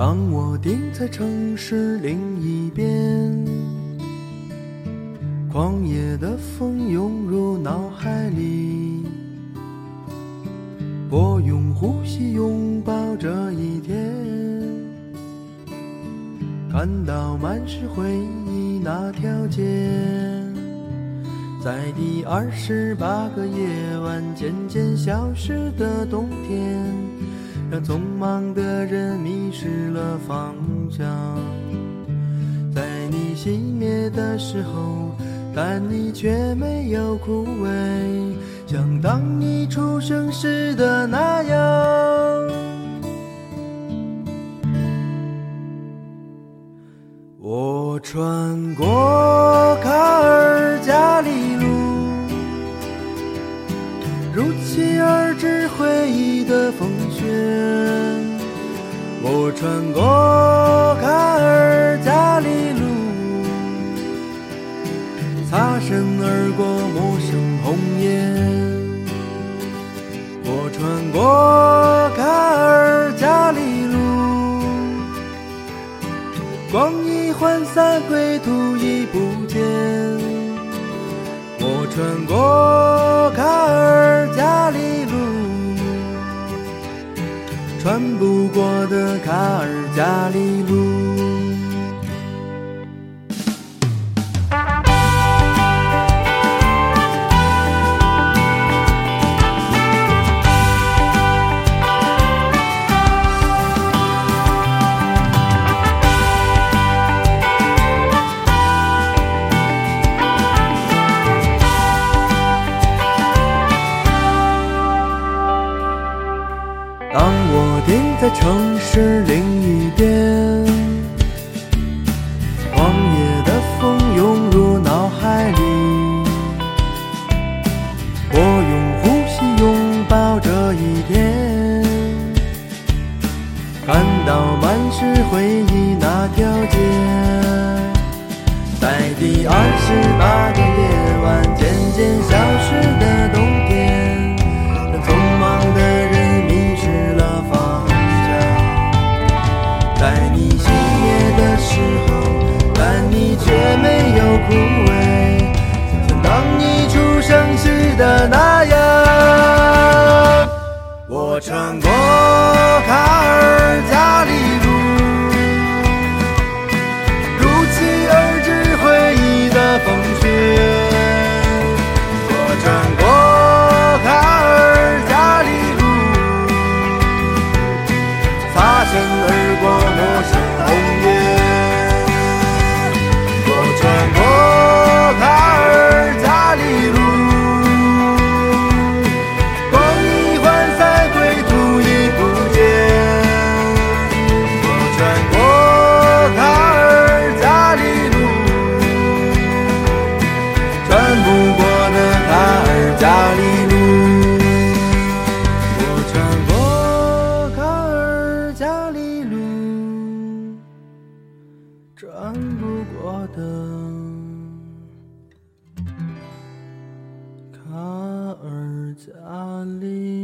当我定在城市另一边，狂野的风涌入脑海里，我用呼吸拥抱这一天，看到满是回忆那条街，在第二十八个夜晚渐渐消失的冬天。让匆忙的人迷失了方向，在你熄灭的时候，但你却没有枯萎，像当你出生时的那样。我穿过卡尔加里路，如期而我穿过卡尔加里路，擦身而过陌生红叶。我穿过卡尔加里路，光阴涣散，归途已不见。穿不过的卡尔加里路。城市另一边，狂野的风涌入脑海里，我用呼吸拥抱这一天，看到满是回忆那条街，在第二十八个夜晚渐渐消失的冬穿过 Ali.